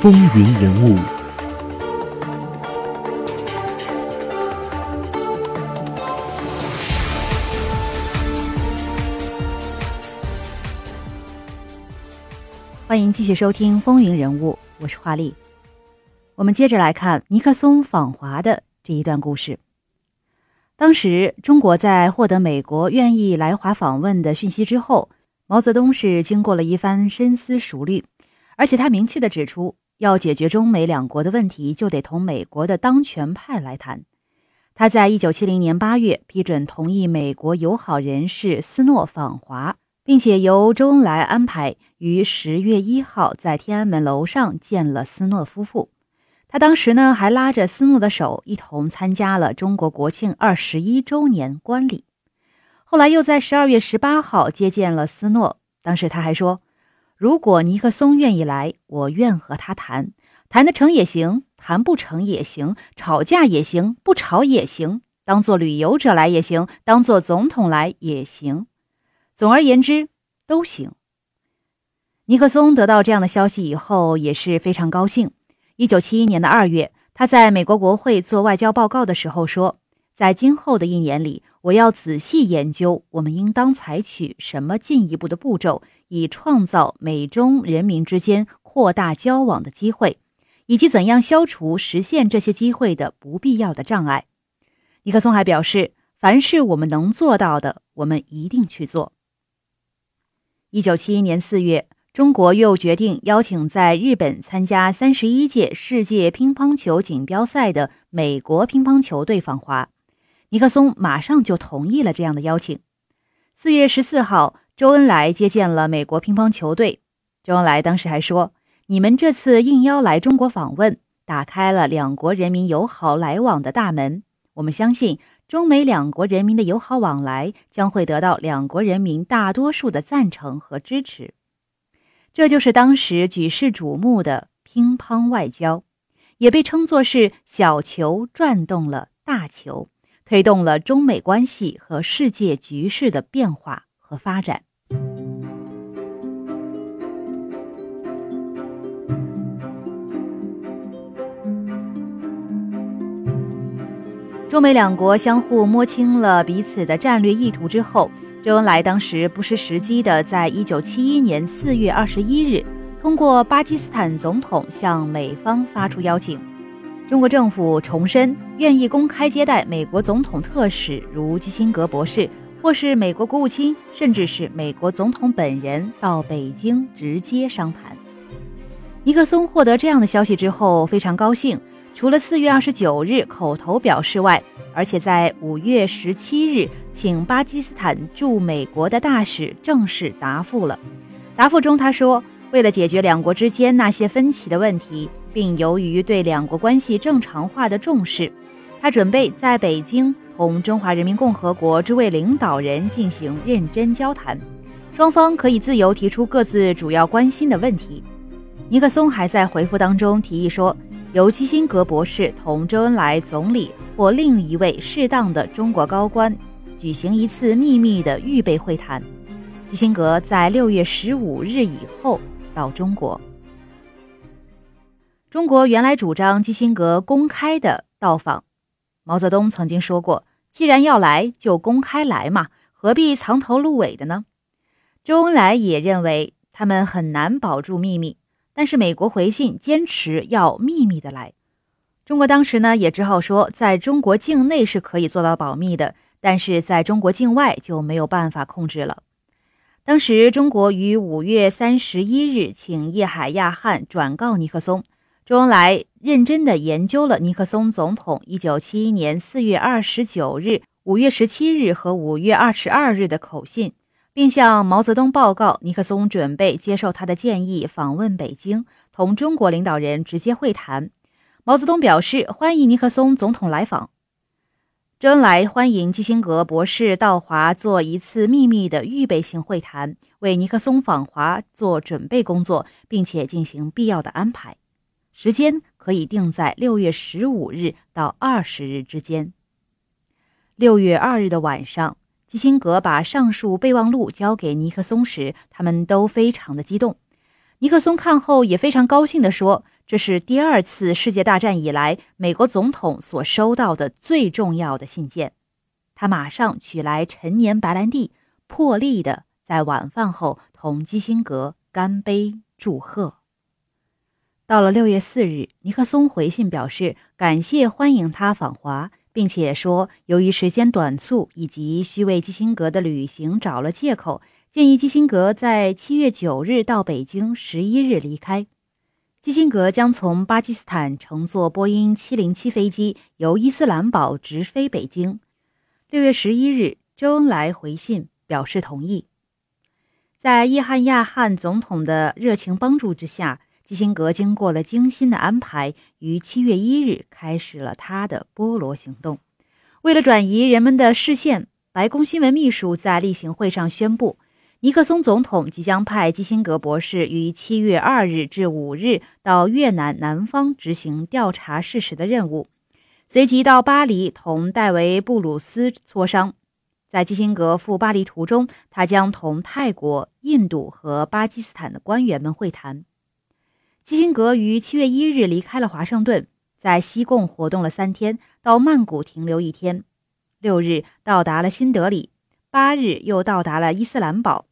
风云人物，欢迎继续收听《风云人物》，我是华丽。我们接着来看尼克松访华的这一段故事。当时，中国在获得美国愿意来华访问的讯息之后，毛泽东是经过了一番深思熟虑，而且他明确的指出，要解决中美两国的问题，就得同美国的当权派来谈。他在一九七零年八月批准同意美国友好人士斯诺访华，并且由周恩来安排于十月一号在天安门楼上见了斯诺夫妇。他当时呢，还拉着斯诺的手，一同参加了中国国庆二十一周年观礼。后来又在十二月十八号接见了斯诺，当时他还说：“如果尼克松愿意来，我愿和他谈，谈得成也行，谈不成也行，吵架也行，不吵也行，当做旅游者来也行，当做总统来也行，总而言之都行。”尼克松得到这样的消息以后，也是非常高兴。一九七一年的二月，他在美国国会做外交报告的时候说：“在今后的一年里，我要仔细研究我们应当采取什么进一步的步骤，以创造美中人民之间扩大交往的机会，以及怎样消除实现这些机会的不必要的障碍。”尼克松还表示：“凡是我们能做到的，我们一定去做。”一九七一年四月。中国又决定邀请在日本参加三十一届世界乒乓球锦标赛的美国乒乓球队访华，尼克松马上就同意了这样的邀请。四月十四号，周恩来接见了美国乒乓球队。周恩来当时还说：“你们这次应邀来中国访问，打开了两国人民友好来往的大门。我们相信，中美两国人民的友好往来将会得到两国人民大多数的赞成和支持。”这就是当时举世瞩目的乒乓外交，也被称作是小球转动了大球，推动了中美关系和世界局势的变化和发展。中美两国相互摸清了彼此的战略意图之后。周恩来当时不失时机的，在一九七一年四月二十一日，通过巴基斯坦总统向美方发出邀请。中国政府重申愿意公开接待美国总统特使如基辛格博士，或是美国国务卿，甚至是美国总统本人到北京直接商谈。尼克松获得这样的消息之后，非常高兴。除了四月二十九日口头表示外，而且在五月十七日，请巴基斯坦驻美国的大使正式答复了。答复中他说，为了解决两国之间那些分歧的问题，并由于对两国关系正常化的重视，他准备在北京同中华人民共和国诸位领导人进行认真交谈，双方可以自由提出各自主要关心的问题。尼克松还在回复当中提议说。由基辛格博士同周恩来总理或另一位适当的中国高官举行一次秘密的预备会谈。基辛格在六月十五日以后到中国。中国原来主张基辛格公开的到访。毛泽东曾经说过：“既然要来，就公开来嘛，何必藏头露尾的呢？”周恩来也认为他们很难保住秘密。但是美国回信坚持要秘密的来，中国当时呢也只好说，在中国境内是可以做到保密的，但是在中国境外就没有办法控制了。当时中国于五月三十一日请叶海亚汉转告尼克松，周恩来认真的研究了尼克松总统一九七一年四月二十九日、五月十七日和五月二十二日的口信。并向毛泽东报告，尼克松准备接受他的建议，访问北京，同中国领导人直接会谈。毛泽东表示欢迎尼克松总统来访。周恩来欢迎基辛格博士到华做一次秘密的预备性会谈，为尼克松访华做准备工作，并且进行必要的安排。时间可以定在六月十五日到二十日之间。六月二日的晚上。基辛格把上述备忘录交给尼克松时，他们都非常的激动。尼克松看后也非常高兴地说：“这是第二次世界大战以来美国总统所收到的最重要的信件。他马上取来陈年白兰地，破例的在晚饭后同基辛格干杯祝贺。到了六月四日，尼克松回信表示感谢欢迎他访华，并且说由于时间短促以及需为基辛格的旅行找了借口，建议基辛格在七月九日到北京，十一日离开。基辛格将从巴基斯坦乘坐波音七零七飞机由伊斯兰堡直飞北京。六月十一日，周恩来回信表示同意。在叶汉亚汗总统的热情帮助之下，基辛格经过了精心的安排，于七月一日开始了他的波罗行动。为了转移人们的视线，白宫新闻秘书在例行会上宣布。尼克松总统即将派基辛格博士于七月二日至五日到越南南方执行调查事实的任务，随即到巴黎同戴维·布鲁斯磋商。在基辛格赴巴黎途中，他将同泰国、印度和巴基斯坦的官员们会谈。基辛格于七月一日离开了华盛顿，在西贡活动了三天，到曼谷停留一天，六日到达了新德里，八日又到达了伊斯兰堡。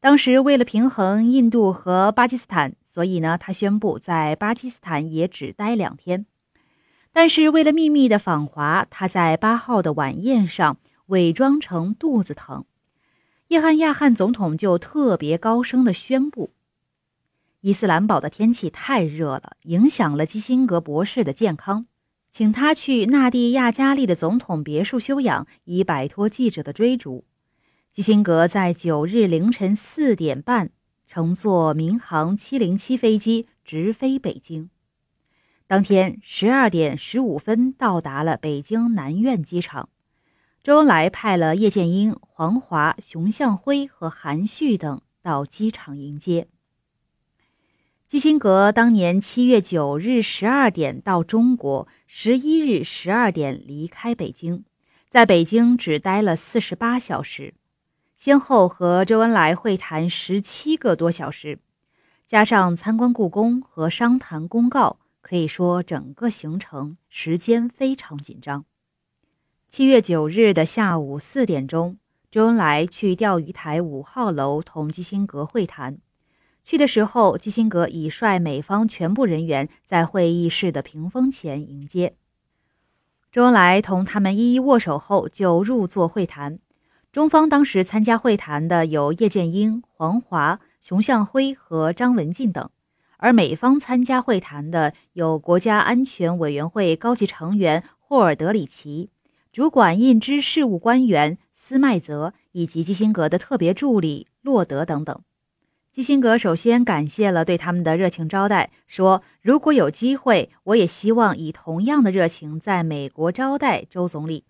当时为了平衡印度和巴基斯坦，所以呢，他宣布在巴基斯坦也只待两天。但是为了秘密的访华，他在八号的晚宴上伪装成肚子疼。叶汉亚汗总统就特别高声的宣布：伊斯兰堡的天气太热了，影响了基辛格博士的健康，请他去纳蒂亚加利的总统别墅休养，以摆脱记者的追逐。基辛格在九日凌晨四点半乘坐民航707飞机直飞北京，当天十二点十五分到达了北京南苑机场。周恩来派了叶剑英、黄华、熊向晖和韩旭等到机场迎接。基辛格当年七月九日十二点到中国，十一日十二点离开北京，在北京只待了四十八小时。先后和周恩来会谈十七个多小时，加上参观故宫和商谈公告，可以说整个行程时间非常紧张。七月九日的下午四点钟，周恩来去钓鱼台五号楼同基辛格会谈。去的时候，基辛格已率美方全部人员在会议室的屏风前迎接。周恩来同他们一一握手后，就入座会谈。中方当时参加会谈的有叶剑英、黄华、熊向晖和张文进等，而美方参加会谈的有国家安全委员会高级成员霍尔德里奇、主管印支事务官员斯麦泽以及基辛格的特别助理洛德等等。基辛格首先感谢了对他们的热情招待，说：“如果有机会，我也希望以同样的热情在美国招待周总理。”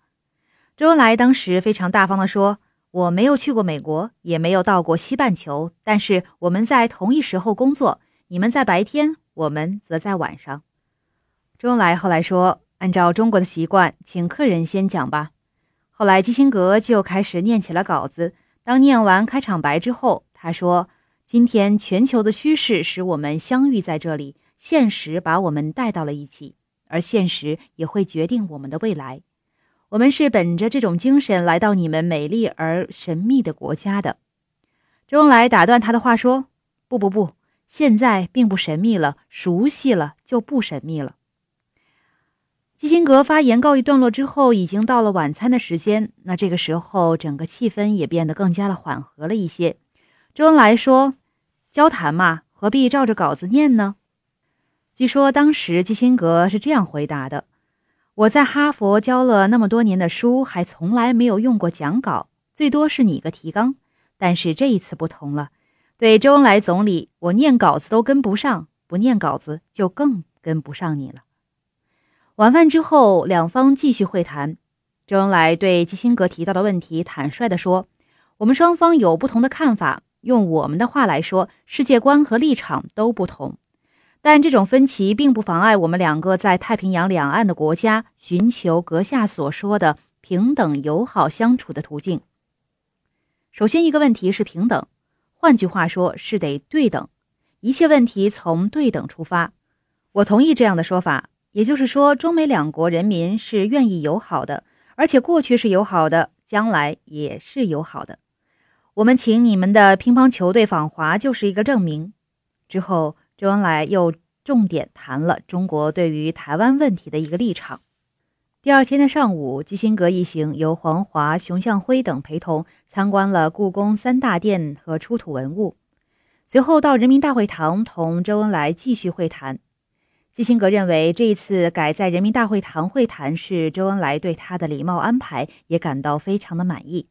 周恩来当时非常大方地说：“我没有去过美国，也没有到过西半球，但是我们在同一时候工作，你们在白天，我们则在晚上。”周恩来后来说：“按照中国的习惯，请客人先讲吧。”后来基辛格就开始念起了稿子。当念完开场白之后，他说：“今天全球的趋势使我们相遇在这里，现实把我们带到了一起，而现实也会决定我们的未来。”我们是本着这种精神来到你们美丽而神秘的国家的。周恩来打断他的话说：“不不不，现在并不神秘了，熟悉了就不神秘了。”基辛格发言告一段落之后，已经到了晚餐的时间。那这个时候，整个气氛也变得更加的缓和了一些。周恩来说：“交谈嘛，何必照着稿子念呢？”据说当时基辛格是这样回答的。我在哈佛教了那么多年的书，还从来没有用过讲稿，最多是拟个提纲。但是这一次不同了，对周恩来总理，我念稿子都跟不上，不念稿子就更跟不上你了。晚饭之后，两方继续会谈。周恩来对基辛格提到的问题坦率地说：“我们双方有不同的看法，用我们的话来说，世界观和立场都不同。”但这种分歧并不妨碍我们两个在太平洋两岸的国家寻求阁下所说的平等友好相处的途径。首先，一个问题是平等，换句话说是得对等。一切问题从对等出发。我同意这样的说法，也就是说，中美两国人民是愿意友好的，而且过去是友好的，将来也是友好的。我们请你们的乒乓球队访华就是一个证明。之后，周恩来又重点谈了中国对于台湾问题的一个立场。第二天的上午，基辛格一行由黄华、熊向晖等陪同参观了故宫三大殿和出土文物，随后到人民大会堂同周恩来继续会谈。基辛格认为这一次改在人民大会堂会谈是周恩来对他的礼貌安排，也感到非常的满意。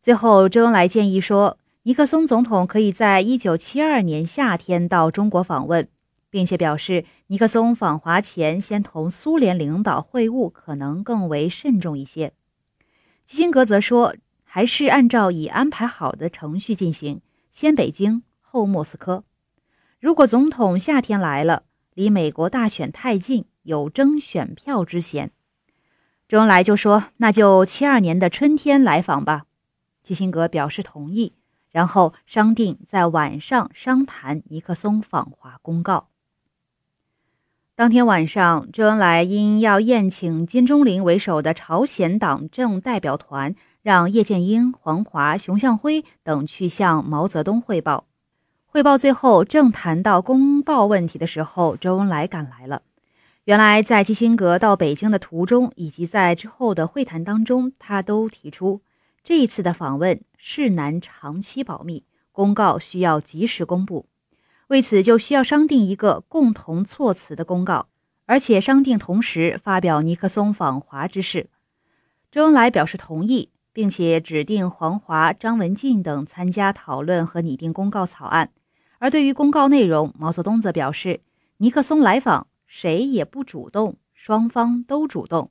最后，周恩来建议说，尼克松总统可以在一九七二年夏天到中国访问，并且表示尼克松访华前先同苏联领导会晤可能更为慎重一些。基辛格则说，还是按照已安排好的程序进行，先北京后莫斯科。如果总统夏天来了，离美国大选太近，有争选票之嫌，周恩来就说，那就七二年的春天来访吧。基辛格表示同意，然后商定在晚上商谈尼克松访华公告。当天晚上，周恩来因要宴请金钟林为首的朝鲜党政代表团，让叶剑英、黄华、熊向晖等去向毛泽东汇报。汇报最后正谈到公报问题的时候，周恩来赶来了。原来，在基辛格到北京的途中，以及在之后的会谈当中，他都提出。这一次的访问是难长期保密，公告需要及时公布，为此就需要商定一个共同措辞的公告，而且商定同时发表尼克松访华之事。周恩来表示同意，并且指定黄华、张文静等参加讨论和拟定公告草案。而对于公告内容，毛泽东则表示，尼克松来访谁也不主动，双方都主动。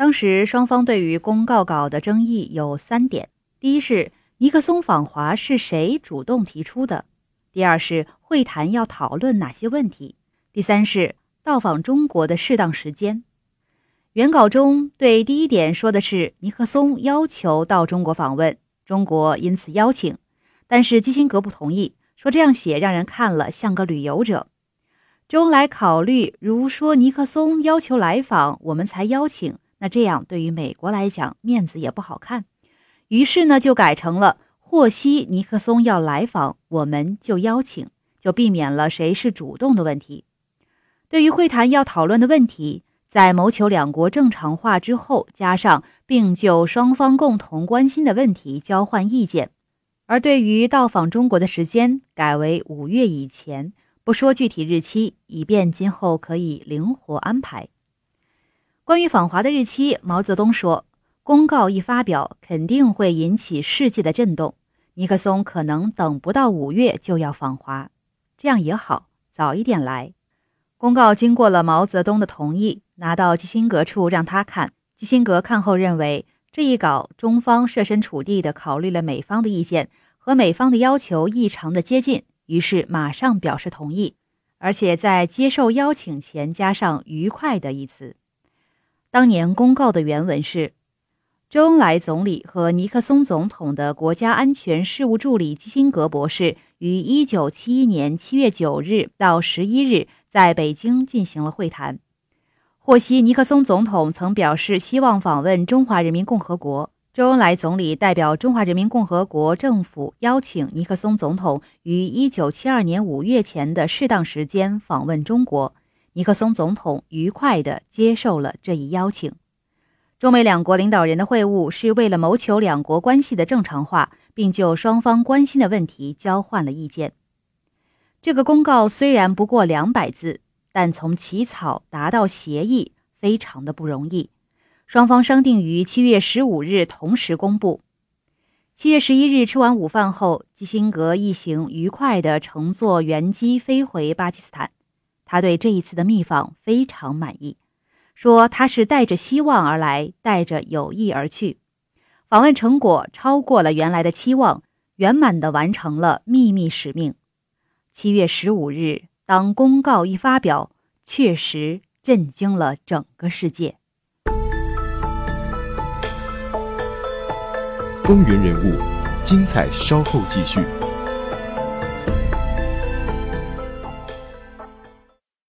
当时双方对于公告稿的争议有三点：第一是尼克松访华是谁主动提出的；第二是会谈要讨论哪些问题；第三是到访中国的适当时间。原稿中对第一点说的是尼克松要求到中国访问，中国因此邀请，但是基辛格不同意，说这样写让人看了像个旅游者。周恩来考虑，如说尼克松要求来访，我们才邀请。那这样对于美国来讲面子也不好看，于是呢就改成了获悉尼克松要来访，我们就邀请，就避免了谁是主动的问题。对于会谈要讨论的问题，在谋求两国正常化之后，加上并就双方共同关心的问题交换意见。而对于到访中国的时间，改为五月以前，不说具体日期，以便今后可以灵活安排。关于访华的日期，毛泽东说：“公告一发表，肯定会引起世界的震动。尼克松可能等不到五月就要访华，这样也好，早一点来。”公告经过了毛泽东的同意，拿到基辛格处让他看。基辛格看后认为，这一稿中方设身处地地考虑了美方的意见，和美方的要求异常的接近，于是马上表示同意，而且在接受邀请前加上“愉快”的一词。当年公告的原文是：周恩来总理和尼克松总统的国家安全事务助理基辛格博士于1971年7月9日到11日在北京进行了会谈。获悉尼克松总统曾表示希望访问中华人民共和国，周恩来总理代表中华人民共和国政府邀请尼克松总统于1972年5月前的适当时间访问中国。尼克松总统愉快地接受了这一邀请。中美两国领导人的会晤是为了谋求两国关系的正常化，并就双方关心的问题交换了意见。这个公告虽然不过两百字，但从起草达到协议非常的不容易。双方商定于七月十五日同时公布。七月十一日吃完午饭后，基辛格一行愉快地乘坐原机飞回巴基斯坦。他对这一次的密访非常满意，说他是带着希望而来，带着友谊而去。访问成果超过了原来的期望，圆满地完成了秘密使命。七月十五日，当公告一发表，确实震惊了整个世界。风云人物，精彩稍后继续。